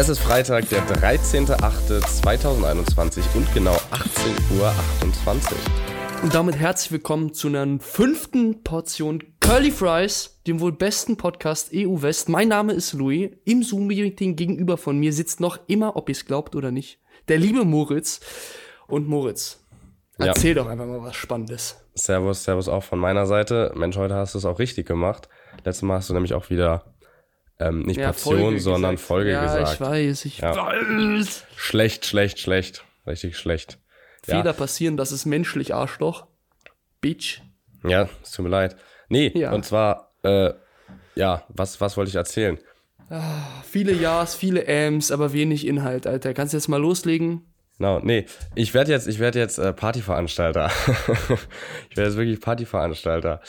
Es ist Freitag, der 13.08.2021 und genau 18.28 Uhr. Und damit herzlich willkommen zu einer fünften Portion Curly Fries, dem wohl besten Podcast EU West. Mein Name ist Louis. Im Zoom-Meeting gegenüber von mir sitzt noch immer, ob ihr es glaubt oder nicht, der liebe Moritz. Und Moritz, erzähl ja. doch einfach mal was Spannendes. Servus, Servus auch von meiner Seite. Mensch, heute hast du es auch richtig gemacht. Letztes Mal hast du nämlich auch wieder ähm, nicht ja, Portion, Folge sondern gesagt. Folge ja, gesagt. Ich weiß, ich ja. weiß. Schlecht, schlecht, schlecht. Richtig schlecht. Fehler ja. passieren, das ist menschlich, Arschloch. Bitch. Ja, es tut mir leid. Nee, ja. und zwar, äh, ja, was, was wollte ich erzählen? Ah, viele Ja's, viele Ams, aber wenig Inhalt, Alter. Kannst du jetzt mal loslegen? Genau, no, nee, ich werde jetzt, ich werde jetzt äh, Partyveranstalter. ich werde jetzt wirklich Partyveranstalter.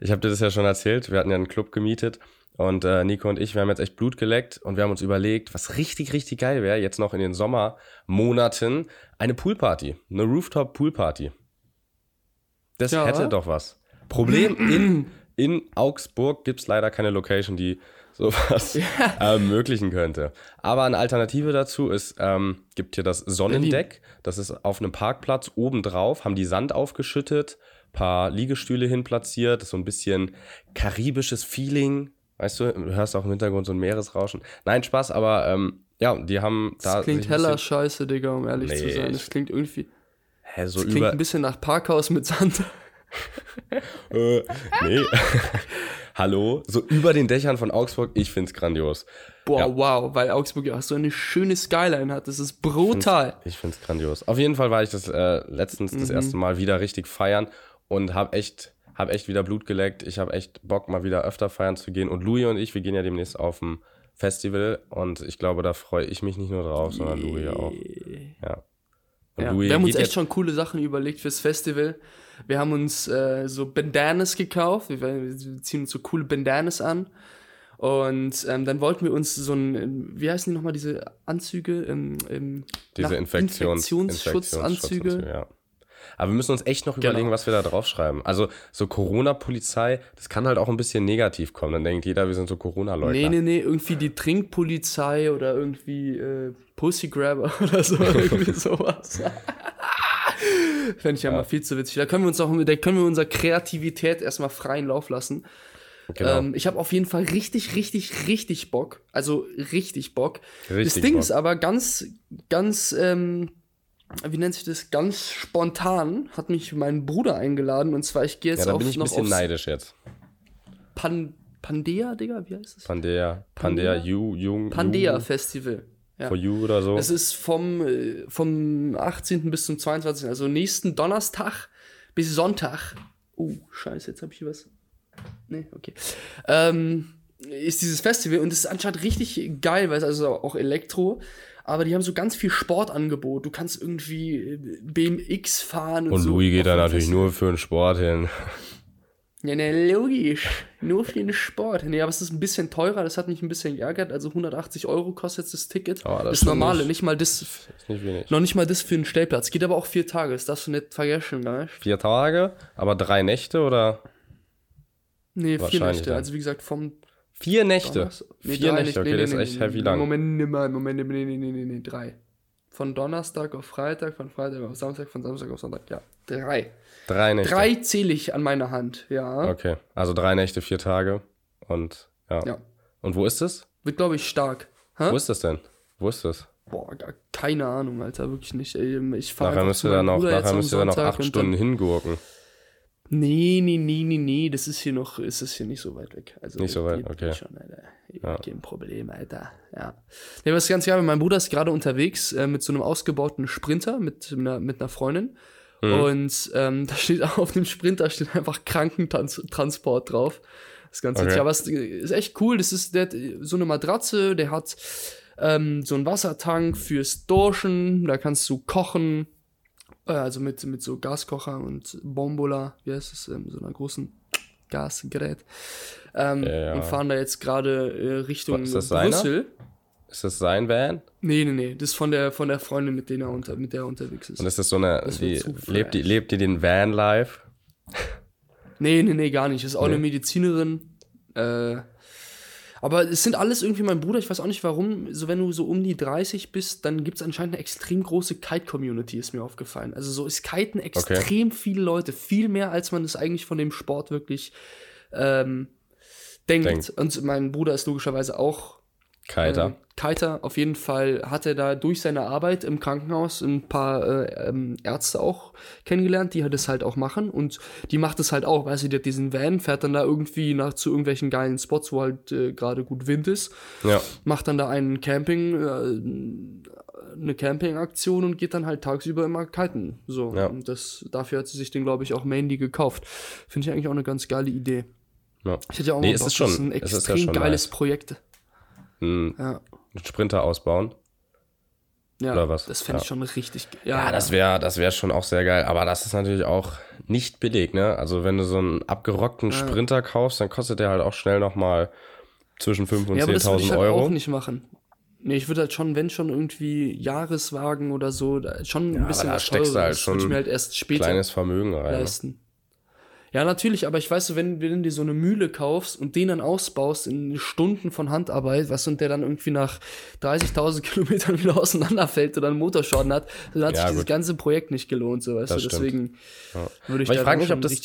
Ich habe dir das ja schon erzählt, wir hatten ja einen Club gemietet und äh, Nico und ich, wir haben jetzt echt Blut geleckt und wir haben uns überlegt, was richtig, richtig geil wäre, jetzt noch in den Sommermonaten eine Poolparty, eine Rooftop-Poolparty. Das ja, hätte doch was. Problem in, in Augsburg gibt es leider keine Location, die sowas ja. ermöglichen könnte. Aber eine Alternative dazu ist, ähm, gibt hier das Sonnendeck. Das ist auf einem Parkplatz obendrauf, haben die Sand aufgeschüttet, paar Liegestühle hin platziert, so ein bisschen karibisches Feeling. Weißt du, du hörst auch im Hintergrund so ein Meeresrauschen. Nein, Spaß, aber ähm, ja, die haben da. Das klingt heller Scheiße, Digga, um ehrlich nee, zu sein. Das klingt irgendwie. Hä, so das klingt ein bisschen nach Parkhaus mit Sand. äh, nee. Hallo? So über den Dächern von Augsburg, ich find's grandios. Boah, ja. wow, weil Augsburg ja auch so eine schöne Skyline hat. Das ist brutal. Ich find's, ich find's grandios. Auf jeden Fall war ich das äh, letztens mhm. das erste Mal wieder richtig feiern und hab echt, hab echt wieder Blut geleckt. Ich habe echt Bock, mal wieder öfter feiern zu gehen. Und Louis und ich, wir gehen ja demnächst auf ein Festival und ich glaube, da freue ich mich nicht nur drauf, sondern Louis auch. Ja. Ja, wir haben uns echt schon coole Sachen überlegt fürs Festival. Wir haben uns äh, so Bandanas gekauft. Wir, wir, ziehen uns so coole Bandanas an. Und ähm, dann wollten wir uns so ein, wie heißen die nochmal, diese Anzüge? Ähm, ähm, diese Infektions Infektionsschutzanzüge. Infektions. Aber wir müssen uns echt noch genau. überlegen, was wir da draufschreiben. Also so Corona-Polizei, das kann halt auch ein bisschen negativ kommen. Dann denkt jeder, wir sind so Corona-Leute. Nee, nee, nee, irgendwie die Trinkpolizei oder irgendwie äh, Pussygrabber oder so, irgendwie sowas. Fände ich ja, ja, mal viel zu witzig. Da können wir uns auch, da können wir unserer Kreativität erstmal freien Lauf lassen. Genau. Ähm, ich habe auf jeden Fall richtig, richtig, richtig Bock. Also richtig Bock. Richtig das Ding Bock. ist aber ganz, ganz, ähm, wie nennt sich das? Ganz spontan hat mich mein Bruder eingeladen und zwar ich gehe jetzt ja, da auf bin ich ein bisschen neidisch jetzt. Pan Pandea, Digga, wie heißt es? Pandea, Pandea, You, Jung. Pandea Festival. Ja. For You oder so. Es ist vom, äh, vom 18. bis zum 22. Also nächsten Donnerstag bis Sonntag. Oh, scheiße, jetzt habe ich hier was. Nee, okay. Ähm, ist dieses Festival und es ist anscheinend richtig geil, weil es also auch Elektro, aber die haben so ganz viel Sportangebot. Du kannst irgendwie äh, BMX fahren und, und so. Und Louis geht da natürlich nur für den Sport hin. Ja, ne, logisch. Nur für den Sport. Nee, aber es ist ein bisschen teurer, das hat mich ein bisschen geärgert. Also 180 Euro kostet jetzt das Ticket. Oh, das, das normale, nicht, mal das. Ist nicht wenig. Noch nicht mal das für einen Stellplatz. Geht aber auch vier Tage, das darfst du nicht vergessen, ne? Vier Tage? Aber drei Nächte oder? Nee, vier Nächte. Also wie gesagt, vom. Vier Nächte? Nee, vier Nächte, okay, nee, das ist echt heavy lang. Moment, nimmer, Moment, nee, nee, nee, nee, nee, drei. Von Donnerstag auf Freitag, von Freitag auf Samstag, von Samstag auf Sonntag. Ja, drei. Drei Nächte. Drei zähle ich an meiner Hand, ja. Okay, also drei Nächte, vier Tage und ja. ja. Und wo ist es? Wird, glaube ich, stark. Hä? Wo ist das denn? Wo ist das? Boah, gar keine Ahnung, Alter, wirklich nicht. Ich fahre nachher müsst ihr dann noch, nachher müsst ihr dann noch acht Stunden hingurken. Nee, nee, nee, nee, nee, das ist hier noch, ist es hier nicht so weit weg. Also nicht so weit, okay. Schon, Alter. Ja. Kein Problem, Alter. Ja. Nee, was ganz geil, mein Bruder ist gerade unterwegs äh, mit so einem ausgebauten Sprinter mit einer, mit einer Freundin. Mhm. Und ähm, da steht auf dem Sprinter steht einfach Krankentransport drauf. Das Ganze. Okay. Aber es ist echt cool. Das ist der, so eine Matratze, der hat ähm, so einen Wassertank fürs Dorschen, da kannst du kochen. Äh, also mit, mit so Gaskocher und Bombola, wie heißt es, ähm, so einer großen Gasgerät. Ähm, ja. Und fahren da jetzt gerade äh, Richtung ist Brüssel. Ist das sein Van? Nee, nee, nee. Das ist von der, von der Freundin, mit, denen er unter, mit der er unterwegs ist. Und ist das so eine. Die, lebt, die, lebt die den Van life? Nee, nee, nee, gar nicht. Ist auch nee. eine Medizinerin. Äh, Aber es sind alles irgendwie mein Bruder, ich weiß auch nicht warum, so wenn du so um die 30 bist, dann gibt es anscheinend eine extrem große Kite-Community, ist mir aufgefallen. Also so ist Kiten extrem okay. viele Leute, viel mehr, als man es eigentlich von dem Sport wirklich ähm, denkt. denkt. Und mein Bruder ist logischerweise auch Kiter. Äh, Kiter, auf jeden Fall hat er da durch seine Arbeit im Krankenhaus ein paar äh, ähm, Ärzte auch kennengelernt, die halt das halt auch machen und die macht es halt auch, weißt du, die hat diesen Van, fährt dann da irgendwie nach zu irgendwelchen geilen Spots, wo halt äh, gerade gut Wind ist, ja. macht dann da einen Camping, äh, eine Campingaktion und geht dann halt tagsüber immer kiten. So, ja. und das, dafür hat sie sich den, glaube ich, auch mainly gekauft. Finde ich eigentlich auch eine ganz geile Idee. Ja. Ich hätte ja auch nee, mal schon, das ist ein extrem ist ja geiles nice. Projekt einen, ja. Sprinter ausbauen. Ja, Oder was? das fände ja. ich schon richtig. Ja, ja das wäre das wär schon auch sehr geil. Aber das ist natürlich auch nicht billig, ne? Also, wenn du so einen abgerockten Sprinter kaufst, dann kostet der halt auch schnell nochmal zwischen 5.000 und ja, 10.000 Euro. Das würde ich halt Euro. auch nicht machen. Nee, ich würde halt schon, wenn schon irgendwie Jahreswagen oder so, schon ein ja, bisschen aber da was steckst du halt schon ich mir halt erst später kleines Vermögen rein. Ne? leisten. Ja, natürlich, aber ich weiß, wenn, wenn du dir so eine Mühle kaufst und den dann ausbaust in Stunden von Handarbeit, was und der dann irgendwie nach 30.000 Kilometern wieder auseinanderfällt oder einen Motorschaden hat, dann hat ja, sich gut. das ganze Projekt nicht gelohnt, so weißt das du. Deswegen ja. würde ich, aber ich frage mich, ob das,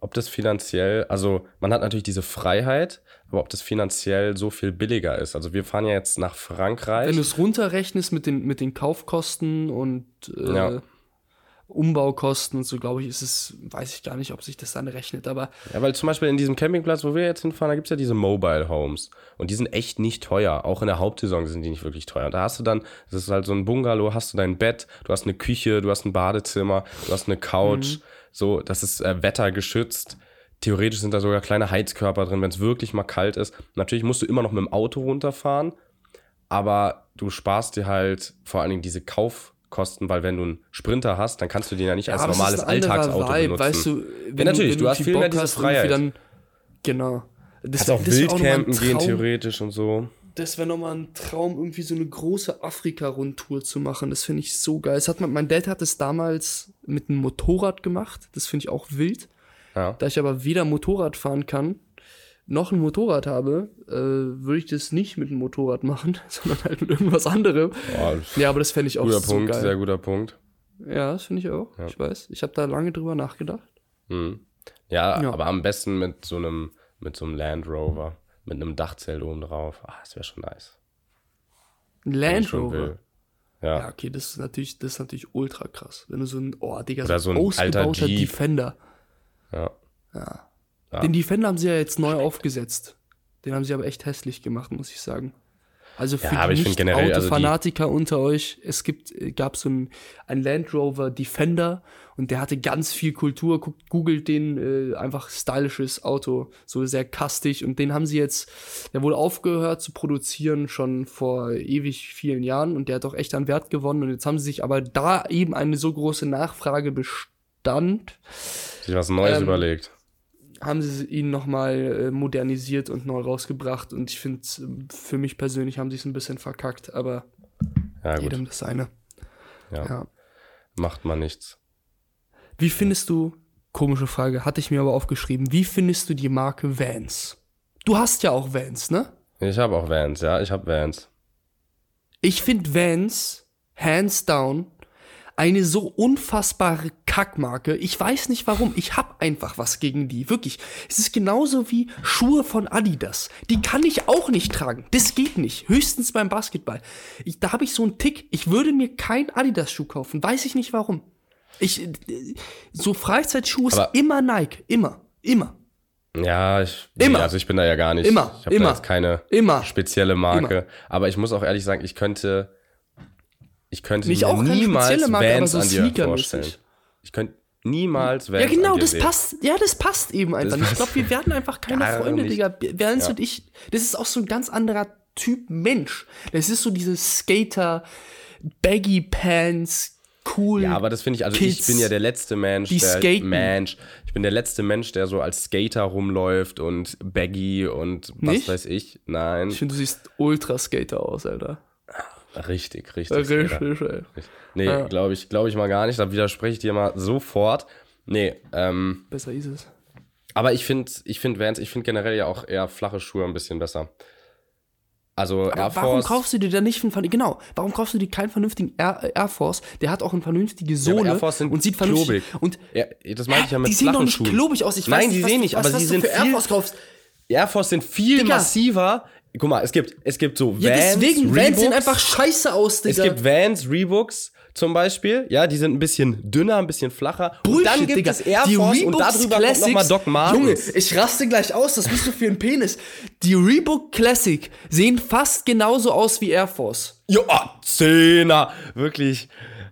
ob das finanziell, also man hat natürlich diese Freiheit, aber ob das finanziell so viel billiger ist. Also wir fahren ja jetzt nach Frankreich. Wenn du es runterrechnest mit den, mit den Kaufkosten und äh, ja Umbaukosten und so, glaube ich, ist es, weiß ich gar nicht, ob sich das dann rechnet, aber. Ja, weil zum Beispiel in diesem Campingplatz, wo wir jetzt hinfahren, da gibt es ja diese Mobile Homes. Und die sind echt nicht teuer. Auch in der Hauptsaison sind die nicht wirklich teuer. Und da hast du dann, das ist halt so ein Bungalow, hast du dein Bett, du hast eine Küche, du hast ein Badezimmer, du hast eine Couch. Mhm. So, das ist äh, wettergeschützt. Theoretisch sind da sogar kleine Heizkörper drin, wenn es wirklich mal kalt ist. Natürlich musst du immer noch mit dem Auto runterfahren, aber du sparst dir halt vor allen Dingen diese Kauf- kosten, weil wenn du einen Sprinter hast, dann kannst du den ja nicht ja, als normales Alltagsauto Vibe, benutzen. Weißt du, wenn ja, natürlich, du, du hast viel mehr diese Freiheit. Dann, genau. Das, kannst auch Wildcampen gehen theoretisch und so. Das wäre nochmal ein Traum, irgendwie so eine große Afrika-Rundtour zu machen. Das finde ich so geil. Das hat man, mein Dad hat es damals mit einem Motorrad gemacht. Das finde ich auch wild. Ja. Da ich aber weder Motorrad fahren kann, noch ein Motorrad habe, äh, würde ich das nicht mit einem Motorrad machen, sondern halt mit irgendwas anderem. Boah, ja, aber das fände ich auch guter so Punkt, geil. Sehr guter Punkt. Ja, das finde ich auch. Ja. Ich weiß. Ich habe da lange drüber nachgedacht. Hm. Ja, ja, aber am besten mit so einem mit so einem Land Rover, mit einem Dachzelt oben drauf. Ah, das wäre schon nice. Ein Land Rover. Ja. ja, okay, das ist natürlich, das ist natürlich ultra krass. Wenn du so ein, oh, Digga, Oder so ein, so ein ausgebauter Defender. Ja. Ja. Ja. Den Defender haben sie ja jetzt neu aufgesetzt. Den haben sie aber echt hässlich gemacht, muss ich sagen. Also für ja, die nicht Autofanatiker also unter euch, es gibt, gab so ein, ein Land Rover Defender und der hatte ganz viel Kultur. Guckt, googelt den, äh, einfach stylisches Auto, so sehr kastig und den haben sie jetzt, der wurde aufgehört zu produzieren schon vor ewig vielen Jahren und der hat auch echt an Wert gewonnen und jetzt haben sie sich aber da eben eine so große Nachfrage bestand. Sich was Neues ähm, überlegt haben sie ihn nochmal äh, modernisiert und neu rausgebracht. Und ich finde, für mich persönlich haben sie es ein bisschen verkackt, aber ja, jedem das seine. Ja. ja. Macht man nichts. Wie findest du, komische Frage, hatte ich mir aber aufgeschrieben, wie findest du die Marke Vans? Du hast ja auch Vans, ne? Ich habe auch Vans, ja, ich habe Vans. Ich finde Vans, hands down, eine so unfassbare Kackmarke. Ich weiß nicht warum. Ich hab einfach was gegen die. Wirklich. Es ist genauso wie Schuhe von Adidas. Die kann ich auch nicht tragen. Das geht nicht. Höchstens beim Basketball. Ich, da habe ich so einen Tick. Ich würde mir keinen Adidas-Schuh kaufen. Weiß ich nicht warum. Ich, so Freizeitschuhe ist immer Nike. Immer. Immer. Ja, ich, immer. Also ich bin da ja gar nicht. Immer. Ich habe immer. jetzt keine immer. spezielle Marke. Immer. Aber ich muss auch ehrlich sagen, ich könnte ich könnte Nicht mir auch niemals Marke, Vans so an dir vorstellen. Ich könnte niemals Vans Ja, genau, das sehen. passt. Ja, das passt eben einfach. nicht. Ich glaube, wir werden einfach keine Freunde, nicht. Digga. Vans Ja. und ich, das ist auch so ein ganz anderer Typ Mensch. Das ist so dieses Skater, Baggy Pants, cool. Ja, aber das finde ich, also Kids, ich bin ja der letzte Mensch, die der skaten. Mensch. Ich bin der letzte Mensch, der so als Skater rumläuft und Baggy und was Nicht? weiß ich. Nein. Ich finde, du siehst ultra Skater aus, Alter. Richtig, richtig. Richtig, ey. Nee, Ja. glaube ich, glaube ich mal gar nicht. Da widerspreche ich dir mal sofort. Nee, ähm, Besser ist es. aber ich finde ich find Vans, ich finde generell ja auch eher flache Schuhe ein bisschen besser. Also Aber Air warum Force. kaufst du dir da nicht einen, genau, warum kaufst du dir keinen vernünftigen Air, Air Force? Der hat auch eine vernünftige Sohle Air Force sind und sieht vernünftig klobig. und ja, das meine ich ja mit die sehen doch nicht klobig aus. Ich Nein, weiß die nicht, was sehen du- nicht, was, aber was sie du sind für Air viel- Force kaufst. Air Force sind viel Digga. massiver. Guck mal, es gibt, es gibt so Vans, Ja, deswegen, Vans sehen Reeboks. einfach scheiße aus, Es Digga. gibt Vans, Reeboks zum Beispiel. Ja, die sind ein bisschen dünner, ein bisschen flacher. und Bullshit, dann gibt Digga. es Air Die Force und Reeboks darüber kommt Classics- nochmal Doc Martens. Junge, ich raste gleich aus, das bist du für ein Penis. Die Reebok Classic sehen fast genauso aus wie Air Force. Ja, Zehner. Wirklich.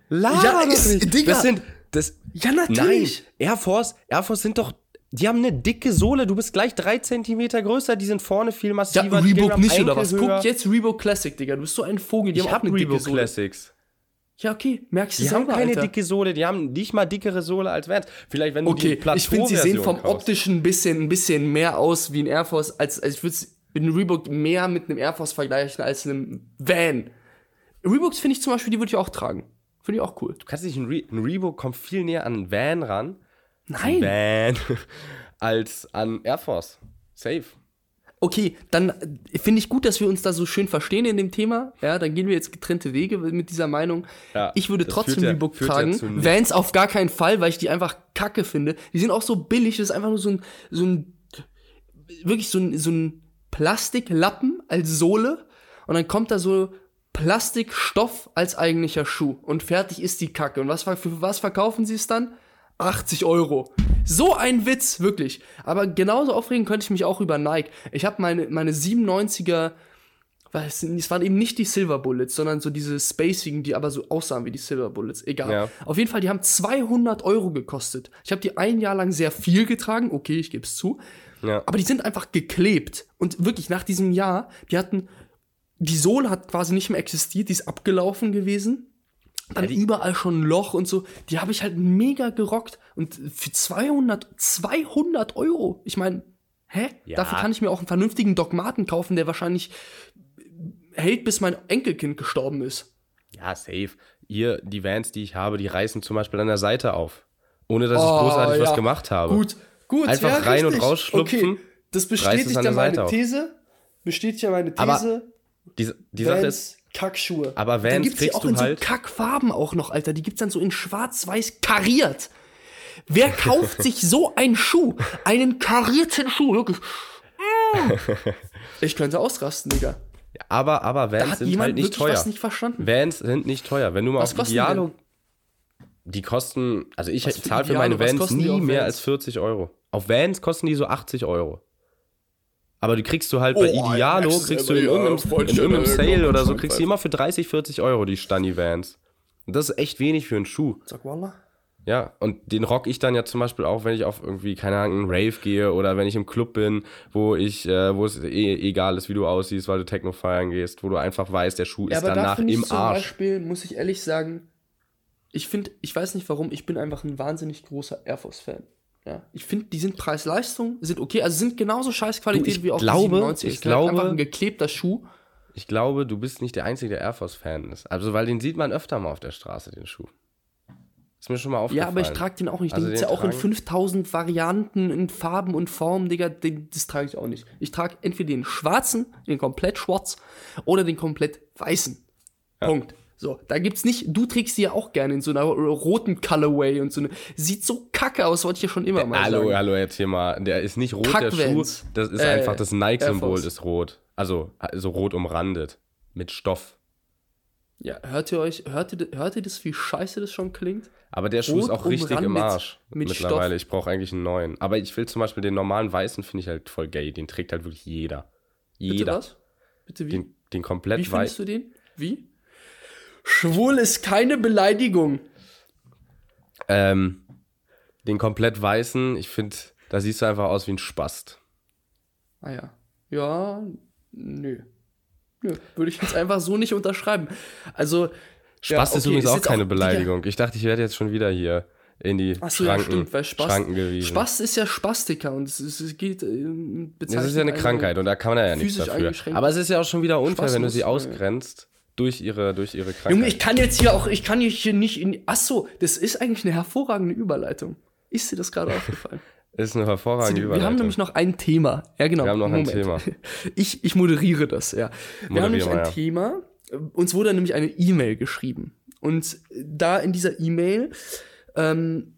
Laber Ja, ist-. Digga. Das sind, das, Ja, natürlich. Nein, Air Force, Air Force sind doch, die haben eine dicke Sohle. Du bist gleich drei Zentimeter größer. Die sind vorne viel Ja, massiver. gehen Reebok nicht oder was? Höher. Guck jetzt Reebok Classic, Digga. Du bist so ein Vogel, die Ich haben auch hab eine dicke Reebok Sohle. Classics. Ja, okay, merkst du Die selber, haben keine Alter. dicke Sohle, die haben nicht mal dickere Sohle als Vans. Vielleicht, wenn du die Okay, ich finde, sie sehen vom kaufst. optischen ein bisschen, ein bisschen mehr aus wie ein Air Force, als, als ich würde einen Reebok mehr mit einem Air Force vergleichen als einem Van. Reeboks finde ich zum Beispiel, die würde ich auch tragen. Finde ich auch cool. Du kannst nicht, ein, Re ein Reebok kommt viel näher an einen Van ran. Nein. Van. als an Air Force. Safe. Okay, dann äh, finde ich gut, dass wir uns da so schön verstehen in dem Thema. Ja, dann gehen wir jetzt getrennte Wege mit dieser Meinung. Ja, ich würde trotzdem ja- führt ja tragen. nichts. Vans auf gar keinen Fall, weil ich die einfach kacke finde. Die sind auch so billig, das ist einfach nur so ein, so ein, wirklich so ein, so ein Plastiklappen als Sohle. Und dann kommt da so Plastikstoff als eigentlicher Schuh. Und fertig ist die Kacke. Und was, für was verkaufen sie es dann? 80 Euro. So ein Witz, wirklich. Aber genauso aufregen könnte ich mich auch über Nike. Ich habe meine, meine 97er, weiß nicht, es waren eben nicht die Silver Bullets, sondern so diese spacigen, die aber so aussahen wie die Silver Bullets. Egal. Ja. Auf jeden Fall, die haben 200 Euro gekostet. Ich habe die ein Jahr lang sehr viel getragen. Okay, ich gebe es zu. Ja. Aber die sind einfach geklebt. Und wirklich nach diesem Jahr, die hatten, die Sohle hat quasi nicht mehr existiert, die ist abgelaufen gewesen. Dann überall schon ein Loch und so. Die habe ich halt mega gerockt. Und für 200, 200 Euro. Ich meine, hä? Ja. Dafür kann ich mir auch einen vernünftigen Dogmaten kaufen, der wahrscheinlich hält, bis mein Enkelkind gestorben ist. Ja, safe. Hier, die Vans, die ich habe, die reißen zum Beispiel an der Seite auf. Ohne dass ich Oh, großartig ja. was gemacht habe. Gut, gut. Einfach ja, rein und richtig. rausschlupfen, Okay, das bestätigt ja meine. These. Bestätigt ja meine Aber These. Die, die Sache ist, Kackschuhe. aber dann Vans gibt's die kriegst auch du in so halt- Kackfarben auch noch, Alter. Die gibt's dann so in schwarz-weiß kariert. Wer kauft sich so einen Schuh? Einen karierten Schuh, wirklich. Ich könnte ausrasten, Digga. aber, aber Vans sind halt nicht teuer. nicht verstanden. Vans sind nicht teuer. Wenn du mal Was auf kosten die Idealo. Die kosten, also ich zahle für Idealo? meine Vans die nie mehr Vans? als 40 Euro. Auf Vans kosten die so 80 Euro. Aber die kriegst du halt bei Oh, Idealo, merkst du kriegst du in irgendeinem, in irgendeinem Sale oder so, kriegst du immer für 30, 40 Euro die Stani Vans. Und das ist echt wenig für einen Schuh. Sag Wallah. Ja, und den rock ich dann ja zum Beispiel auch, wenn ich auf irgendwie, keine Ahnung, einen Rave gehe oder wenn ich im Club bin, wo ich, äh, wo es eh egal ist, wie du aussiehst, weil du Techno feiern gehst, wo du einfach weißt, der Schuh Ja, ist aber da danach finde ich im zum Arsch. Beispiel, muss ich ehrlich sagen, ich finde, ich weiß nicht warum, ich bin einfach ein wahnsinnig großer Air Force-Fan. Ja, ich finde, die sind Preis-Leistung, sind okay, also sind genauso scheiß Qualität Du, wie auch glaube- die 97. ich Ist halt einfach glaube- ein geklebter Schuh. Ich glaube, du bist nicht der Einzige, der Air Force-Fan ist. Also, weil den sieht man öfter mal auf der Straße, den Schuh. Ist mir schon mal Ja, aufgefallen. aber ich trage den auch nicht. Den Also den ja auch in tragen- 5000 Varianten, in Farben und Formen, Digga. Den, das trage ich auch nicht. Ich trage entweder den schwarzen, den komplett schwarz oder den komplett weißen. Punkt. So, da gibt's nicht, du trägst die ja auch gerne in so einer roten Colorway und so eine, sieht so kacke aus, wollte ich ja schon immer mal Hallo, sagen. hallo, jetzt hier mal. Der ist nicht rot, der Schuh. Das ist Äh, einfach das Nike-Symbol ist rot. Also, so rot umrandet. Mit Stoff. Ja, hört ihr euch, hört ihr, hört ihr das, wie scheiße das schon klingt? Aber der Schuh ist Rot auch richtig im Arsch mit mittlerweile. Stoff. Ich brauche eigentlich einen neuen. Aber ich will zum Beispiel den normalen weißen, finde ich halt voll gay. Den trägt halt wirklich jeder. Bitte Jeder. was? Bitte wie? Den, den komplett wie findest weißen. du den? Wie? Schwul ist keine Beleidigung. Ähm, den komplett weißen, ich finde, da siehst du einfach aus wie ein Spast. Ah ja. Ja, nö. Nö, würde ich jetzt einfach so nicht unterschreiben. Also. Spast ja, ist okay, übrigens auch jetzt keine Digga, Beleidigung. Ich dachte, ich werde jetzt schon wieder hier in die Achso, ja, Schranken, stimmt, weil Spast, Schranken gewiesen. Spast ist ja Spastiker und es, ist, es geht. Äh, das ist ja eine Krankheit und da kann man ja nichts dafür. Aber es ist ja auch schon wieder unfair, wenn du sie Spasmus, ausgrenzt durch ihre, durch ihre Krankheit. Junge, ich kann jetzt hier auch, ich kann hier nicht in. Achso, das ist eigentlich eine hervorragende Überleitung. Ist dir das gerade aufgefallen? Ist eine hervorragende Wir haben nämlich noch ein Thema. Ja, genau. Wir haben noch Moment. ein Thema. Ich, ich moderiere das, ja. Wir haben nämlich ein ja. Thema. Uns wurde nämlich eine E-Mail geschrieben. Und da in dieser E-Mail ähm,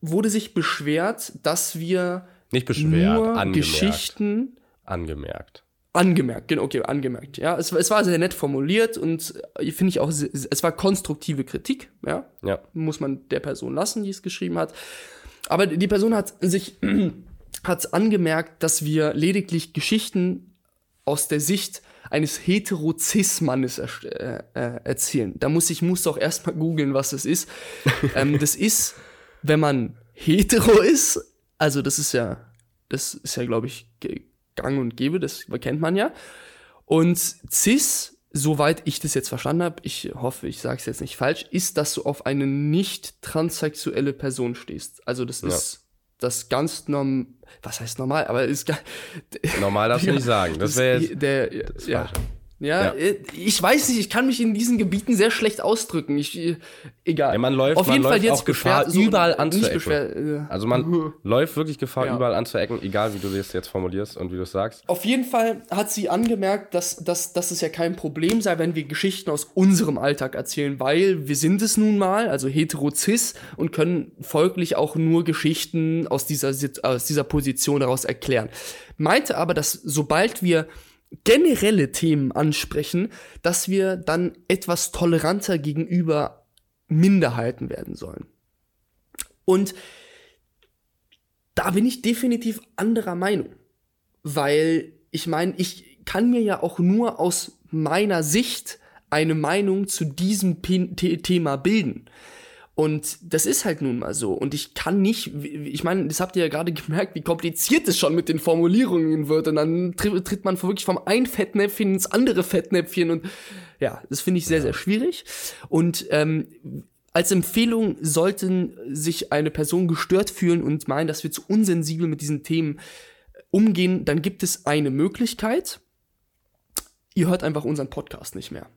wurde sich beschwert, dass wir nicht beschwert, nur angemerkt. Geschichten angemerkt. Angemerkt, genau, okay, angemerkt. Ja, es, es war sehr nett formuliert und äh, finde ich auch, es war konstruktive Kritik, ja? ja. Muss man der Person lassen, die es geschrieben hat. Aber die Person hat sich hat angemerkt, dass wir lediglich Geschichten aus der Sicht eines Heterozis-Mannes äh, äh, erzählen. Da muss ich muss doch erstmal googeln, was das ist. ähm, das ist, wenn man hetero ist, also das ist ja, das ist ja, glaube ich, gang und gäbe, das kennt man ja. Und cis, soweit ich das jetzt verstanden habe, ich hoffe, ich sage es jetzt nicht falsch, ist, dass du auf eine nicht transsexuelle Person stehst. Also das ja. ist das ganz normal, was heißt normal, aber ist normal darfst du nicht sagen. Das wäre jetzt der, das ja. Ja, ja, äh, ich weiß nicht, ich kann mich in diesen Gebieten sehr schlecht ausdrücken. Ich, äh, egal. Ja, man läuft, Auf jeden man Fall läuft jetzt auch Gefahr, so überall anzuecken. Also man läuft wirklich Gefahr, ja. überall anzuecken, egal wie du das jetzt formulierst und wie du es sagst. Auf jeden Fall hat sie angemerkt, dass, dass, dass es ja kein Problem sei, wenn wir Geschichten aus unserem Alltag erzählen, weil wir sind es nun mal, also hetero-cis, und können folglich auch nur Geschichten aus dieser, aus dieser Position daraus erklären. Meinte aber, dass sobald wir generelle Themen ansprechen, dass wir dann etwas toleranter gegenüber Minderheiten werden sollen. Und da bin ich definitiv anderer Meinung, weil ich meine, ich kann mir ja auch nur aus meiner Sicht eine Meinung zu diesem Thema bilden. Und das ist halt nun mal so. Und ich kann nicht, ich meine, das habt ihr ja gerade gemerkt, wie kompliziert es schon mit den Formulierungen wird. Und dann tritt man wirklich vom einen Fettnäpfchen ins andere Fettnäpfchen. Und ja, das finde ich sehr, sehr schwierig. Und ähm, als Empfehlung sollten sich eine Person gestört fühlen und meinen, dass wir zu unsensibel mit diesen Themen umgehen, dann gibt es eine Möglichkeit. Ihr hört einfach unseren Podcast nicht mehr.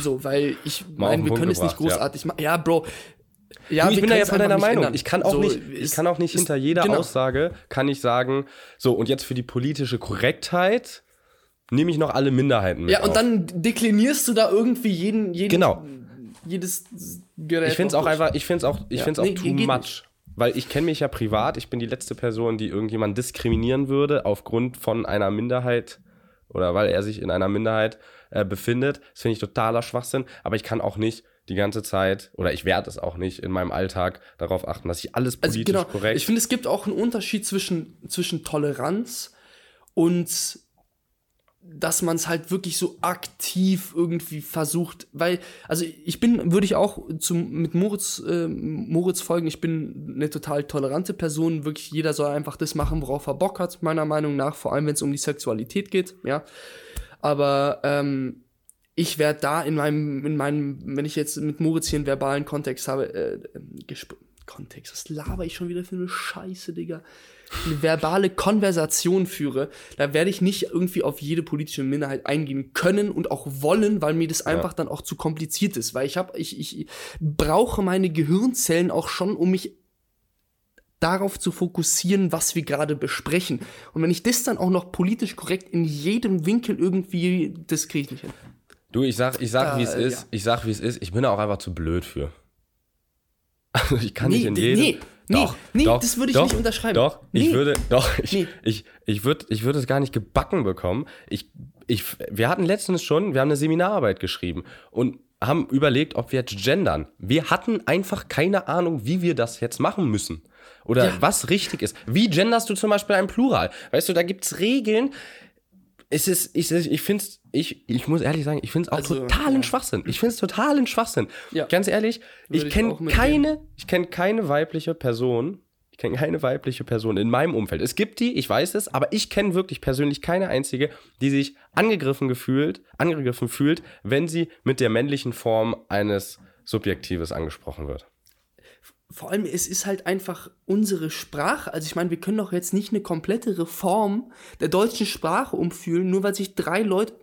So, weil ich meine, wir können es nicht großartig ja. machen. Ja, Bro, ja, ich bin da ja von deiner Meinung. Ändern. Ich kann auch so, nicht, ich kann auch nicht hinter jeder genau. Aussage kann ich sagen, so und jetzt für die politische Korrektheit nehme ich noch alle Minderheiten mit. Ja, und auf. dann deklinierst du da irgendwie jeden, jeden genau. jedes Gerät. Ich finde es auch einfach, ich finde es auch, ich ja. finde es auch nee, too much. Nicht. Weil ich kenne mich ja privat, ich bin die letzte Person, die irgendjemand diskriminieren würde aufgrund von einer Minderheit oder weil er sich in einer Minderheit äh, befindet. Das finde ich totaler Schwachsinn, aber ich kann auch nicht die ganze Zeit, oder ich werde es auch nicht in meinem Alltag darauf achten, dass ich alles also politisch also genau, korrekt. Ich finde, es gibt auch einen Unterschied zwischen, zwischen Toleranz und dass man es halt wirklich so aktiv irgendwie versucht, weil, also ich bin, würde ich auch zum, mit Moritz, äh, Moritz folgen, ich bin eine total tolerante Person, wirklich jeder soll einfach das machen, worauf er Bock hat, meiner Meinung nach, vor allem wenn es um die Sexualität geht, ja. Aber ähm, ich werde da in meinem, in meinem, wenn ich jetzt mit Moritz hier einen verbalen Kontext habe, äh, Kontext, was laber ich schon wieder für eine Scheiße, Digga? Eine verbale Konversation führe, da werde ich nicht irgendwie auf jede politische Minderheit eingehen können und auch wollen, weil mir das ja. einfach dann auch zu kompliziert ist. Weil ich habe, ich, ich brauche meine Gehirnzellen auch schon, um mich darauf zu fokussieren, was wir gerade besprechen. Und wenn ich das dann auch noch politisch korrekt in jedem Winkel irgendwie, das kriege ich nicht hin. Du, ich sag, ich sag, äh, wie es ist. Ja. Ich sag, wie es ist. Ich bin da auch einfach zu blöd für. Also ich kann nee, nicht in jedem. Nee, doch, nee, doch, das würde ich doch, nicht unterschreiben. Doch, nee. ich würde, doch, ich, nee. ich, ich würde, ich würde es gar nicht gebacken bekommen. Ich, ich, wir hatten letztens schon, wir haben eine Seminararbeit geschrieben und haben überlegt, ob wir jetzt gendern. Wir hatten einfach keine Ahnung, wie wir das jetzt machen müssen. Oder ja. was richtig ist. Wie genderst du zum Beispiel ein Plural? Weißt du, da gibt es Regeln, es ist, ich, ich finde es, ich, ich muss ehrlich sagen, ich finde es auch also, totalen ja. Schwachsinn. Ich finde es totalen Schwachsinn. Ja. Ganz ehrlich, Würde ich kenne keine, ich kenne keine weibliche Person, ich kenne keine weibliche Person in meinem Umfeld. Es gibt die, ich weiß es, aber ich kenne wirklich persönlich keine einzige, die sich angegriffen gefühlt, angegriffen fühlt, wenn sie mit der männlichen Form eines Subjektives angesprochen wird vor allem, es ist halt einfach unsere Sprache. Also ich meine, wir können doch jetzt nicht eine komplette Reform der deutschen Sprache umfühlen, nur weil sich drei Leute,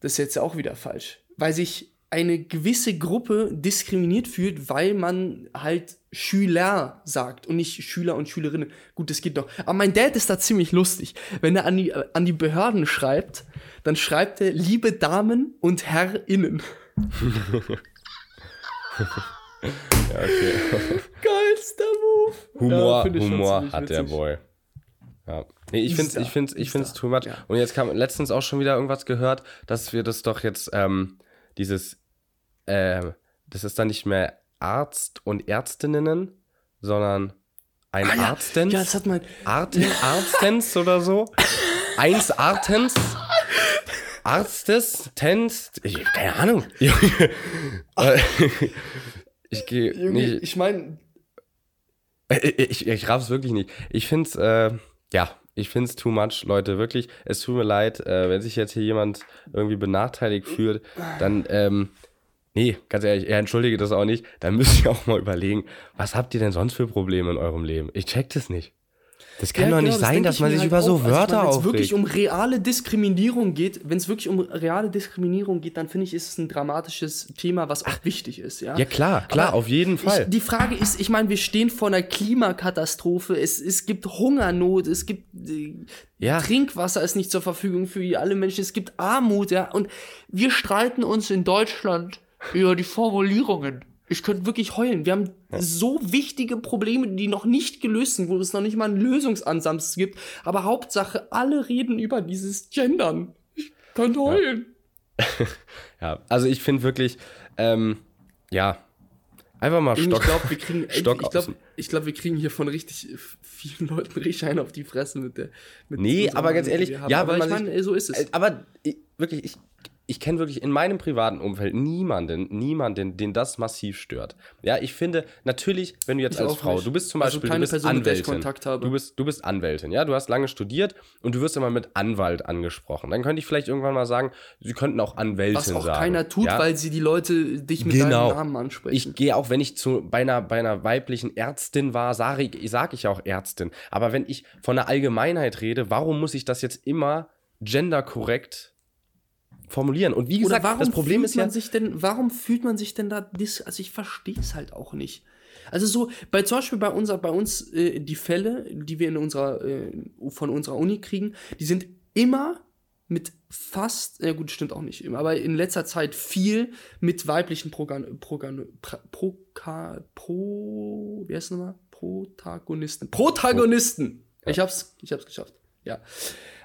das ist jetzt auch wieder falsch, weil sich eine gewisse Gruppe diskriminiert fühlt, weil man halt Schüler sagt und nicht Schüler und Schülerinnen. Gut, das geht doch. Aber mein Dad ist da ziemlich lustig. Wenn er an die, an die Behörden schreibt, dann schreibt er liebe Damen und Herrinnen. Ja, okay. Geilster Move. Humor, Ja, Humor hat der. Boy. Ja. Nee, ich find's, Ist ich find's, ich find's too much. Ja. Und jetzt kam letztens auch schon wieder irgendwas gehört, dass wir das doch jetzt, ähm, dieses, ähm, das ist dann nicht mehr Arzt und Ärztinnen, sondern ein Ah, ja. Arztens, Ja, das hat mein. Arten, Arztens oder so. Eins Artens. Arztes, Tens, ich, keine Ahnung. ich gehe nicht, ich meine, äh, ich, ich raff's wirklich nicht. Ich find's, äh, ja, ich find's too much, Leute, wirklich. Es tut mir leid, äh, wenn sich jetzt hier jemand irgendwie benachteiligt fühlt, dann, ähm, nee, ganz ehrlich, er entschuldige das auch nicht. Dann müsst ihr auch mal überlegen, was habt ihr denn sonst für Probleme in eurem Leben? Ich check das nicht. Das kann Ja, doch genau, nicht sein, dass man sich halt über so auch. Also, Wörter Wenn es aufregt. wirklich um reale Diskriminierung geht, wenn es wirklich um reale Diskriminierung geht, dann finde ich, ist es ein dramatisches Thema, was auch wichtig ist. Ja, ja, klar, klar, Aber auf jeden Fall. Ich, die Frage ist, ich meine, wir stehen vor einer Klimakatastrophe, es, es gibt Hungernot, es gibt äh, Ja. Trinkwasser ist nicht zur Verfügung für alle Menschen, es gibt Armut, ja, und wir streiten uns in Deutschland über die Formulierungen. Ich könnte wirklich heulen. Wir haben so wichtige Probleme, die noch nicht gelöst sind, wo es noch nicht mal einen Lösungsansatz gibt. Aber Hauptsache, alle reden über dieses Gendern. Ich könnte heulen. ja, also ich finde wirklich, ähm, ja, einfach mal Stock. Ich glaube, wir kriegen, Stock ich glaube, glaub, wir kriegen hier von richtig vielen Leuten richtig einen auf die Fresse mit der. Mit Nee, aber ganz ehrlich, ja, aber wenn ich meine, so ist es. Äh, Aber ich, wirklich, ich, ich kenne wirklich in meinem privaten Umfeld niemanden, niemanden, den das massiv stört. Ja, ich finde, natürlich, wenn du jetzt Ich als Frau, nicht. du bist zum Also Beispiel, keine du bist Person, Anwältin. Du bist, du bist Anwältin, ja, du hast lange studiert und du wirst immer mit Anwalt angesprochen. Dann könnte ich vielleicht irgendwann mal sagen, sie könnten auch Anwältin was auch sagen. keiner tut, ja? weil sie die Leute dich mit Genau. deinem Namen ansprechen. Ich gehe auch, wenn ich zu, bei, einer, bei einer weiblichen Ärztin war, sage ich, sag ich auch Ärztin. Aber wenn ich von der Allgemeinheit rede, warum muss ich das jetzt immer genderkorrekt formulieren? Und wie gesagt, das Problem ist ja, man sich denn, warum fühlt man sich denn da dis, also ich verstehe es halt auch nicht. Also so, bei zum Beispiel bei, unser, bei uns äh, die Fälle, die wir in unserer, äh, von unserer Uni kriegen, die sind immer mit fast, ja gut, stimmt auch nicht immer, aber in letzter Zeit viel mit weiblichen Progan, Progan, pra, Proka, Pro, wie heißt es nochmal? Protagonisten. Protagonisten! Ich hab's, ich hab's geschafft. Ja.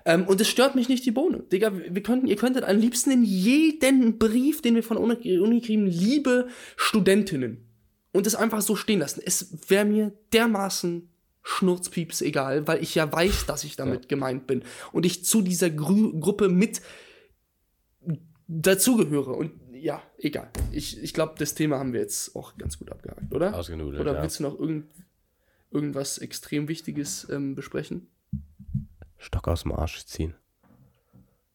Ähm, und es stört mich nicht die Bohne. Digga, wir könnten, ihr könntet am liebsten in jeden Brief, den wir von der Uni Uni kriegen, liebe Studentinnen. Und es einfach so stehen lassen. Es wäre mir dermaßen Schnurzpieps egal, weil ich ja weiß, dass ich damit gemeint bin. Und ich zu dieser Grü Gruppe mit dazugehöre. Und ja, egal. Ich, ich glaube, das Thema haben wir jetzt auch ganz gut abgehakt, oder? Ausgenudelt, Oder ja. willst du noch irgend, irgendwas extrem Wichtiges ähm, besprechen? Stock aus dem Arsch ziehen.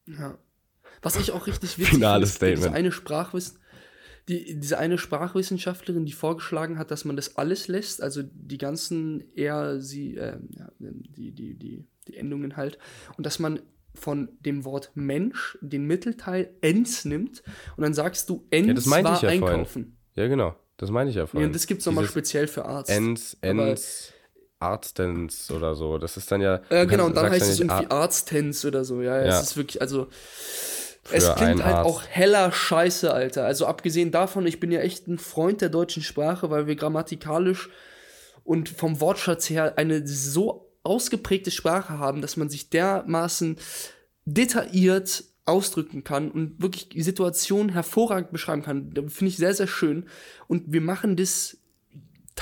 Ja. Was ich auch richtig witzig finde, ist. Diese eine, Sprachwiss die, diese eine Sprachwissenschaftlerin, die vorgeschlagen hat, dass man das alles lässt, also die ganzen eher sie, ja, die, die, die, die Endungen halt, und dass man von dem Wort Mensch den Mittelteil ens nimmt und dann sagst du ens Ja, das war ich ja vorhin. einkaufen. Ja, genau. Das meine ich ja Ja, vorhin. und das gibt es nochmal speziell für Arzt. Ens, Ens, Arztens oder so. Das ist dann ja. Äh, du genau, und dann heißt ja es irgendwie Ar- Arztens oder so. Ja, Ja. es ist wirklich, also. Es klingt halt Arzt. auch heller Scheiße, Alter. Also abgesehen davon, ich bin ja echt ein Freund der deutschen Sprache, weil wir grammatikalisch und vom Wortschatz her eine so ausgeprägte Sprache haben, dass man sich dermaßen detailliert ausdrücken kann und wirklich die Situation hervorragend beschreiben kann. Finde ich sehr, sehr schön. Und wir machen das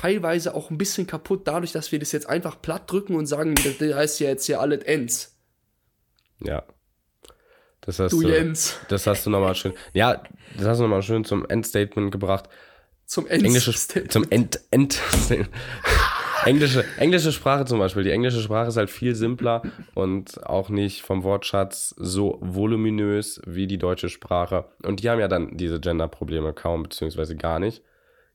teilweise auch ein bisschen kaputt, dadurch, dass wir das jetzt einfach platt drücken und sagen, das, heißt ja jetzt hier alles Ends. Ja. Das hast Du du, Jens. das hast du nochmal schön. Ja, das hast du nochmal schön zum Endstatement gebracht. Zum Ends. Englische, zum End, End, englische, englische Sprache zum Beispiel. Die englische Sprache ist halt viel simpler und auch nicht vom Wortschatz so voluminös wie die deutsche Sprache. Und die haben ja dann diese Gender-Probleme kaum, beziehungsweise gar nicht.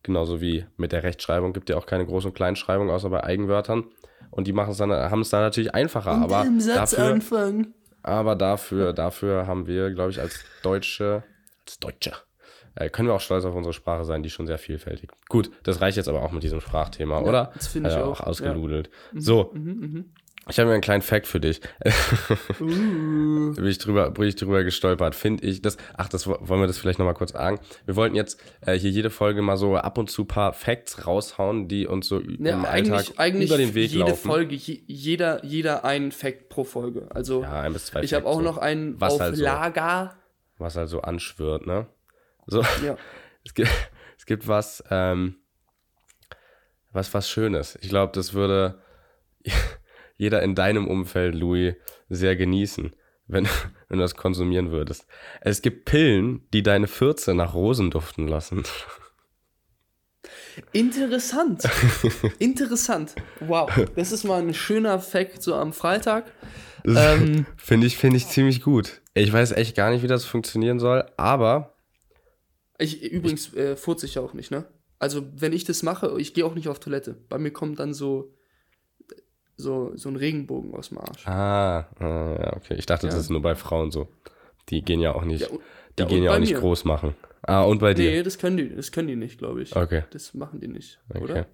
Genauso wie mit der Rechtschreibung gibt ja auch keine Groß- und Kleinschreibung, außer bei Eigenwörtern. Und die machen es dann, haben es dann natürlich einfacher. aber dafür, anfangen. aber dafür, dafür haben wir, glaube ich, als Deutsche, als Deutsche, äh, können wir auch stolz auf unsere Sprache sein, die schon sehr vielfältig. Gut, das reicht jetzt aber auch mit diesem Sprachthema, oder? das finde ich Hat er auch, ja. ausgeludelt. So, ich habe mir einen kleinen Fact für dich. Uh. bin ich drüber, bin ich drüber gestolpert, finde ich. Das, ach, das wo- wollen wir das vielleicht nochmal kurz sagen. Wir wollten jetzt äh, hier jede Folge mal so ab und zu paar Facts raushauen, die uns so Ja, im eigentlich, Alltag eigentlich über den Weg jede laufen. Folge, je, jeder, jeder ein Fact pro Folge. Also Ja, ein bis zwei ich habe auch so. noch einen Was auf halt so. Lager. was halt so anschwirrt, ne? So, Ja. es gibt, es gibt was, ähm, was, was Schönes. Ich glaube, das würde jeder in deinem Umfeld, Louis, sehr genießen, wenn, wenn du das konsumieren würdest. Es gibt Pillen, die deine Fürze nach Rosen duften lassen. Interessant. Interessant. Wow. Das ist mal ein schöner Fact so am Freitag. Ähm, Finde ich, finde ich ziemlich gut. Ich weiß echt gar nicht, wie das funktionieren soll, aber ich, übrigens äh, furze ich ja auch nicht, ne? Also, wenn ich das mache, ich gehe auch nicht auf Toilette. Bei mir kommt dann so, so, so ein Regenbogen aus dem Arsch. ah, ah, ja, okay. Ich dachte, Ja. das ist nur bei Frauen so. Die gehen ja auch nicht, Ja, und- die gehen ja auch nicht mir. groß machen. Ah, und bei dir. Nee, das können die, das können die nicht, glaube ich. Okay. Das machen die nicht, Okay. oder?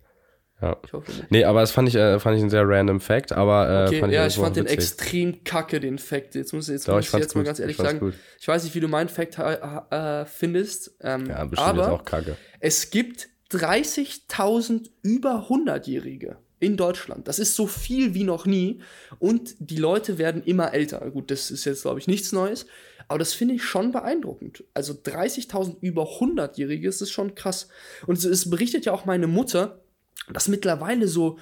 Ja. Ich hoffe nicht. Nee, aber das fand ich, äh, fand ich ein sehr random Fact, aber äh, Okay, fand ich ja, ich fand den witzig. extrem kacke, den Fact. Jetzt muss, jetzt Doch, muss ich jetzt mal gut. ganz ehrlich Ich sagen. gut. Ich weiß nicht, wie du meinen Fact äh, findest. Ähm, Ja, bestimmt aber jetzt auch kacke. es gibt 30.000 über 100-Jährige in Deutschland. Das ist so viel wie noch nie. Und die Leute werden immer älter. Gut, das ist jetzt, glaube ich, nichts Neues. Aber das finde ich schon beeindruckend. Also 30.000 über 100-Jährige, das ist schon krass. Und es, berichtet ja auch meine Mutter, dass mittlerweile so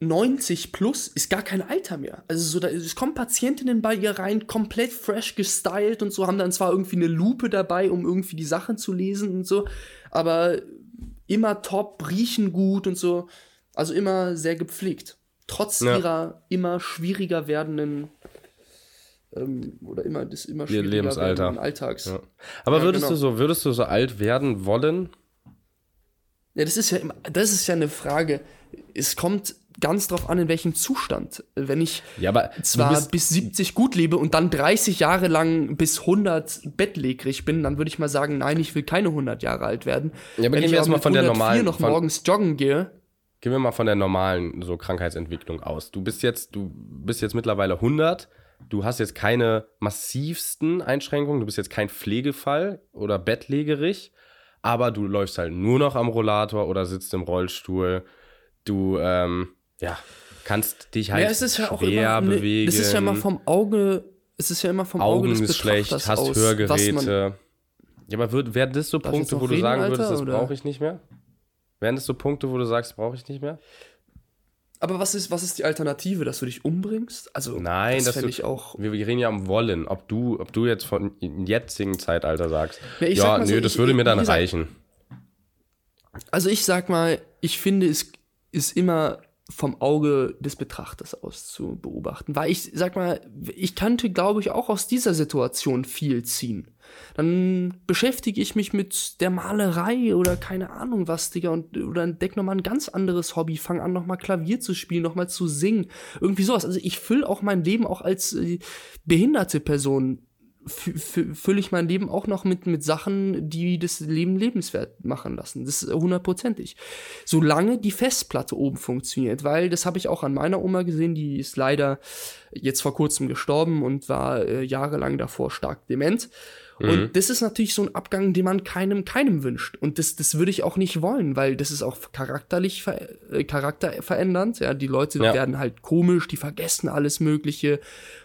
90 plus ist gar kein Alter mehr. Also so, da, es kommen Patientinnen bei ihr rein, komplett fresh gestylt und so, haben dann zwar irgendwie eine Lupe dabei, um irgendwie die Sachen zu lesen und so, aber immer top, riechen gut und so. Also immer sehr gepflegt. Trotz Ja. ihrer immer schwieriger werdenden ähm, oder immer des immer schwieriger Lebensalter. werdenden Alltags. Ja. Aber Ja, würdest genau. du so, würdest du so alt werden wollen? Ja, das ist ja immer, das ist ja eine Frage. Es kommt ganz drauf an, in welchem Zustand. Wenn ich Ja, zwar bis 70 gut lebe und dann 30 Jahre lang bis 100 bettlägerig bin, dann würde ich mal sagen, nein, ich will keine 100 Jahre alt werden. Ja, aber Wenn ich wir jetzt aber mal mit von der 104 normalen- noch von- morgens joggen gehe, gehen wir mal von der normalen so Krankheitsentwicklung aus. Du bist jetzt, du bist jetzt mittlerweile 100. Du hast jetzt keine massivsten Einschränkungen. Du bist jetzt kein Pflegefall oder bettlägerig. Aber du läufst halt nur noch am Rollator oder sitzt im Rollstuhl. Du, ähm, ja, kannst dich halt ja, es ist ja auch schwer immer, ne, bewegen. das ist ja immer vom Auge, es ist ja immer vom Auge Augen des ist schlecht, hast aus, Hörgeräte. ja, aber würd, wären das so Darf Punkte, wo du reden, sagen Alter, würdest, das brauche ich nicht mehr? Wären das so Punkte, wo du sagst, brauche ich nicht mehr? aber was ist, was ist die Alternative, dass du dich umbringst? Also, Nein, das dass du- ich auch. Wir, wir reden ja um Wollen. Ob du, ob du jetzt von jetzigen Zeitalter sagst, Ja, ich ja, sag nö, so, das ich- würde mir wie dann gesagt, reichen. Also ich sag mal, ich finde, es ist immer vom Auge des Betrachters aus zu beobachten. Weil ich sag mal, ich könnte, glaube ich, auch aus dieser Situation viel ziehen. Dann beschäftige ich mich mit der Malerei oder keine Ahnung was, Digga, und, oder entdecke nochmal ein ganz anderes Hobby, fange an, nochmal Klavier zu spielen, nochmal zu singen. Irgendwie sowas. Also ich fülle auch mein Leben auch als äh, behinderte Person fü- fü- fülle ich mein Leben auch noch mit, mit Sachen, die das Leben lebenswert machen lassen. Das ist hundertprozentig. Solange die Festplatte oben funktioniert, weil das habe ich auch an meiner Oma gesehen, die ist leider jetzt vor kurzem gestorben und war äh, jahrelang davor stark dement. Und das ist natürlich so ein Abgang, den man keinem, keinem wünscht. Und das, das würde ich auch nicht wollen, weil das ist auch charakterlich ver äh, charakterverändernd. Ja, die Leute Ja. werden halt komisch, die vergessen alles Mögliche.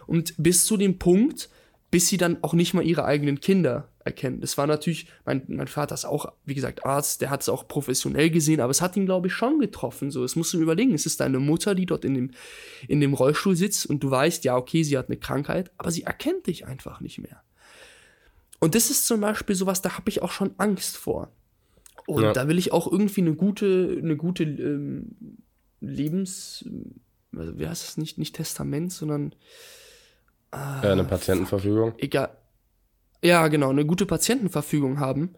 Und bis zu dem Punkt, bis sie dann auch nicht mal ihre eigenen Kinder erkennen. Das war natürlich, mein, mein Vater ist auch, wie gesagt, Arzt, der hat es auch professionell gesehen, aber es hat ihn, glaube ich, schon getroffen. So, es musst du überlegen, es ist deine Mutter, die dort in dem, in dem Rollstuhl sitzt und du weißt, ja, okay, sie hat eine Krankheit, aber sie erkennt dich einfach nicht mehr. Und das ist zum Beispiel sowas, da habe ich auch schon Angst vor. Und Ja. da will ich auch irgendwie eine gute, eine gute ähm, Lebens, also wie heißt das nicht, nicht Testament, sondern Äh, eine Patientenverfügung. egal. Ja, genau, eine gute Patientenverfügung haben.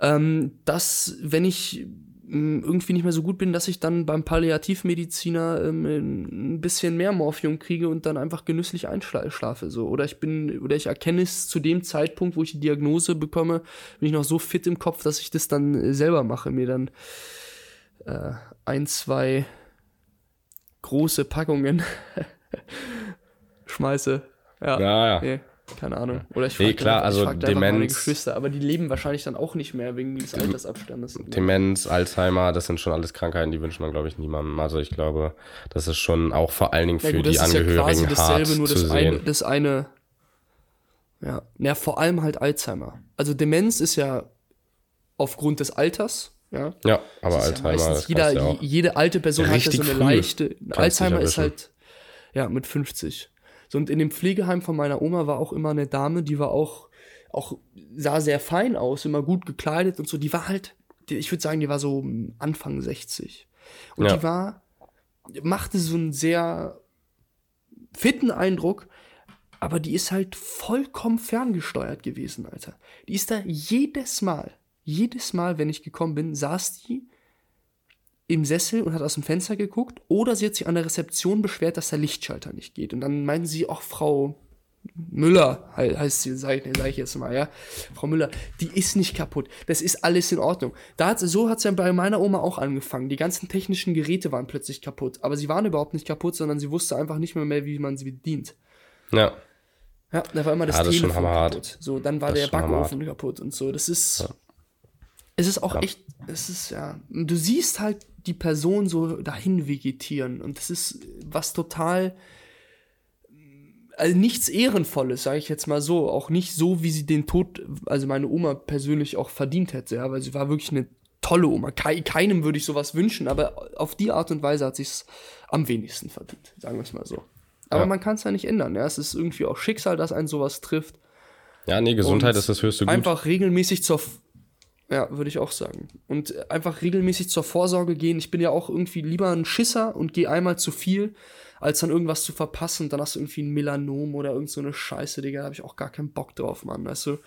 Ähm, dass, wenn ich irgendwie nicht mehr so gut bin, dass ich dann beim Palliativmediziner ähm, ein bisschen mehr Morphium kriege und dann einfach genüsslich einschlafe. So. Oder ich bin, oder ich erkenne es zu dem Zeitpunkt, wo ich die Diagnose bekomme, bin ich noch so fit im Kopf, dass ich das dann äh, selber mache, mir dann äh, ein, zwei große Packungen schmeiße. Ja, Ja, ja. Nee, keine Ahnung. Oder ich Nee, frag klar, einfach- also ich da einfach meine Demenz- Geschwister, aber die leben wahrscheinlich dann auch nicht mehr wegen des Altersabstandes. Demenz, Alzheimer, das sind schon alles Krankheiten, die wünscht man, glaube ich, niemandem. Also ich glaube, das ist schon auch vor allen Dingen für Ja, gut, die ist ja Angehörigen quasi hart dasselbe, nur zu das eine, sehen. das eine. Ja, ja, vor allem halt Alzheimer. Also Demenz ist ja aufgrund des Alters, ja. Ja, aber Das ist Alzheimer, ja meistens jeder, ja jede alte Person hat ja so eine leichte. Alzheimer ist halt, ja, mit 50. So, und in dem Pflegeheim von meiner Oma war auch immer eine Dame, die war auch, auch sah sehr fein aus, immer gut gekleidet und so. Die war halt, die, ich würde sagen, die war so Anfang 60. Und Ja. die war, machte so einen sehr fitten Eindruck, aber die ist halt vollkommen ferngesteuert gewesen, Alter. Die ist da jedes Mal, jedes Mal, wenn ich gekommen bin, saß die im Sessel und hat aus dem Fenster geguckt oder sie hat sich an der Rezeption beschwert, dass der Lichtschalter nicht geht. Und dann meinten sie, ach, Frau Müller, he- heißt sie, sag ich, sag ich jetzt mal, ja. Frau Müller, die ist nicht kaputt. Das ist alles in Ordnung. Da hat, so hat es ja bei meiner Oma auch angefangen. Die ganzen technischen Geräte waren plötzlich kaputt. Aber sie waren überhaupt nicht kaputt, sondern sie wusste einfach nicht mehr, mehr wie man sie bedient. Ja, Ja, da war immer das Ja, das Telefon kaputt. So, dann war Das der Backofen kaputt und so. Das ist. Es ist auch echt. Es ist ja. Du siehst halt die Person so dahin vegetieren. Und das ist was total. Also nichts Ehrenvolles, sage ich jetzt mal so. Auch nicht so, wie sie den Tod, also meine Oma persönlich auch verdient hätte, ja, weil sie war wirklich eine tolle Oma. Kei, keinem würde ich sowas wünschen, aber auf die Art und Weise hat sie es am wenigsten verdient, sagen wir es mal so. Aber Ja. man kann es ja nicht ändern. Ja? Es ist irgendwie auch Schicksal, dass einen sowas trifft. ja, nee, Gesundheit Und ist das höchste Gut. Einfach regelmäßig zur. Ja, würde ich auch sagen. Und einfach regelmäßig zur Vorsorge gehen. Ich bin ja auch irgendwie lieber ein Schisser und gehe einmal zu viel, als dann irgendwas zu verpassen. Dann hast du irgendwie ein Melanom oder irgend so eine Scheiße, Digga. Da habe ich auch gar keinen Bock drauf, Mann. Weißt du?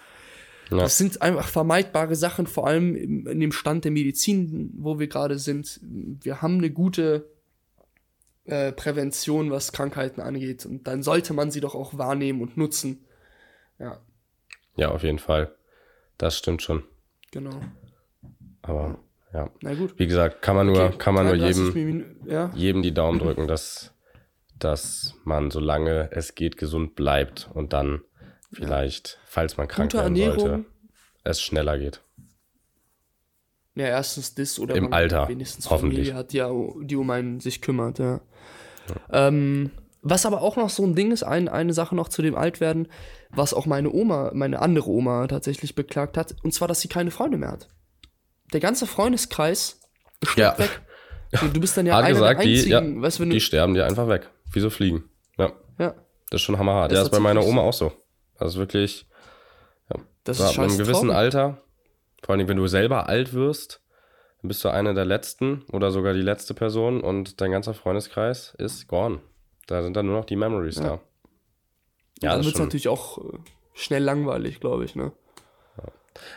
Ja. Das sind einfach vermeidbare Sachen, vor allem in dem Stand der Medizin, wo wir gerade sind. Wir haben eine gute äh, Prävention, was Krankheiten angeht. Und dann sollte man sie doch auch wahrnehmen und nutzen. Ja, Ja, auf jeden Fall. Das stimmt schon. Genau. Aber ja, Na gut. wie gesagt, kann man nur, Okay, kann man nur 33 jedem, Minuten- ja, jedem die Daumen drücken, dass, dass man, solange es geht, gesund bleibt und dann vielleicht, falls man krank gute werden Ernährung. sollte, es schneller geht. Ja, erstens das oder Im Alter, wenigstens hoffentlich. Familie hat, die, ja- die um einen sich kümmert, ja. Ähm, was aber auch noch so ein Ding ist, ein, eine Sache noch zu dem Altwerden, was auch meine Oma, meine andere Oma tatsächlich beklagt hat, und zwar, dass sie keine Freunde mehr hat. Der ganze Freundeskreis stirbt Ja. weg. So, du bist dann ja Hart einer gesagt, der die, einzigen, ja, weißt wenn du, die sterben dir einfach weg. Wie so Fliegen. Ja, ja, das ist schon hammerhart. Das Ja, ist ist bei meiner Oma auch so. Das ist wirklich, das so ist ab einem gewissen traurig. Alter, vor allem wenn du selber alt wirst, dann bist du eine der letzten oder sogar die letzte Person und dein ganzer Freundeskreis ist gone. Da sind dann nur noch die Memories da. Ja, dann wird es natürlich auch äh, schnell langweilig, glaube ich, ne?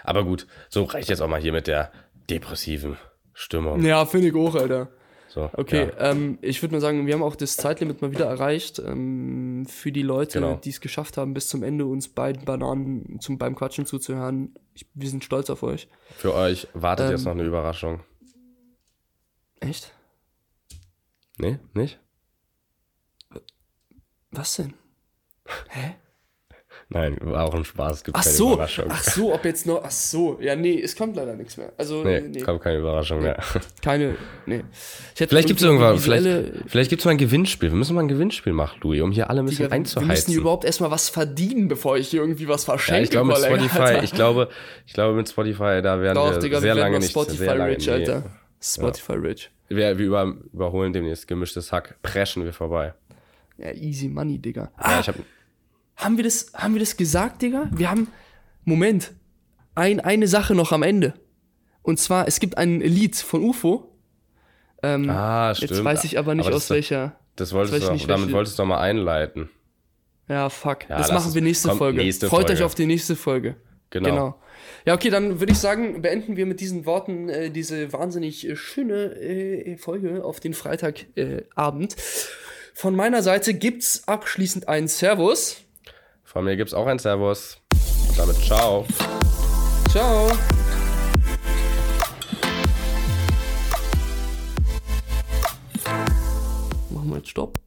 Aber gut, so reicht jetzt auch mal hier mit der depressiven Stimmung. Ja, finde ich auch, Alter. So, Okay, Ja. ähm, ich würde mal sagen, wir haben auch das Zeitlimit mal wieder erreicht. Ähm, für die Leute, Genau. die es geschafft haben, bis zum Ende uns beiden Bananen zum, beim Quatschen zuzuhören. Ich, wir sind stolz auf euch. Für euch wartet Ähm, jetzt noch eine Überraschung. Echt? Nee, nicht? Was denn? Hä? Nein, war auch ein Spaß. Es gibt Ach keine so, Überraschung. ach so, ob jetzt noch, ach so, ja, nee, es kommt leider nichts mehr. Also, nee, nee, nee kommt keine Überraschung mehr. keine, nee. Vielleicht gibt es irgendwann, visuelle- vielleicht, vielleicht gibt es mal ein Gewinnspiel. Wir müssen mal ein Gewinnspiel machen, Louis, um hier alle ein bisschen Digga, wir müssen einzuheizen. hier überhaupt erstmal was verdienen, bevor ich hier irgendwie was verschenke. ja, ich glaube mit Spotify, Alter. ich glaube, ich glaube mit Spotify, da werden Doch, wir Digga, sehr wir lange nicht, Spotify sehr lange, Rich, nee. Alter. Spotify Rich. Wir, wir über, überholen demnächst gemischtes Hack, preschen wir vorbei. Ja, easy money, Digga. Ja, Ah, ich hab, haben wir das, haben wir das gesagt, Digga? Wir haben, Moment, ein, eine Sache noch am Ende. Und zwar, es gibt ein Lied von UFO. Ähm, ah, stimmt. jetzt weiß ich aber nicht das aus welcher. Das wolltest du nicht, damit welche- wolltest du doch mal einleiten. Ja, fuck. Ja, das machen wir nächste Folge. nächste Freut Folge. euch auf die nächste Folge. Genau. Genau. Ja, okay, dann würde ich sagen, beenden wir mit diesen Worten äh, diese wahnsinnig äh, schöne äh, Folge auf den Freitagabend. Äh. Von meiner Seite gibt's abschließend einen Servus. Von mir gibt's auch ein Servus. Und damit ciao. Ciao. Machen wir jetzt Stopp.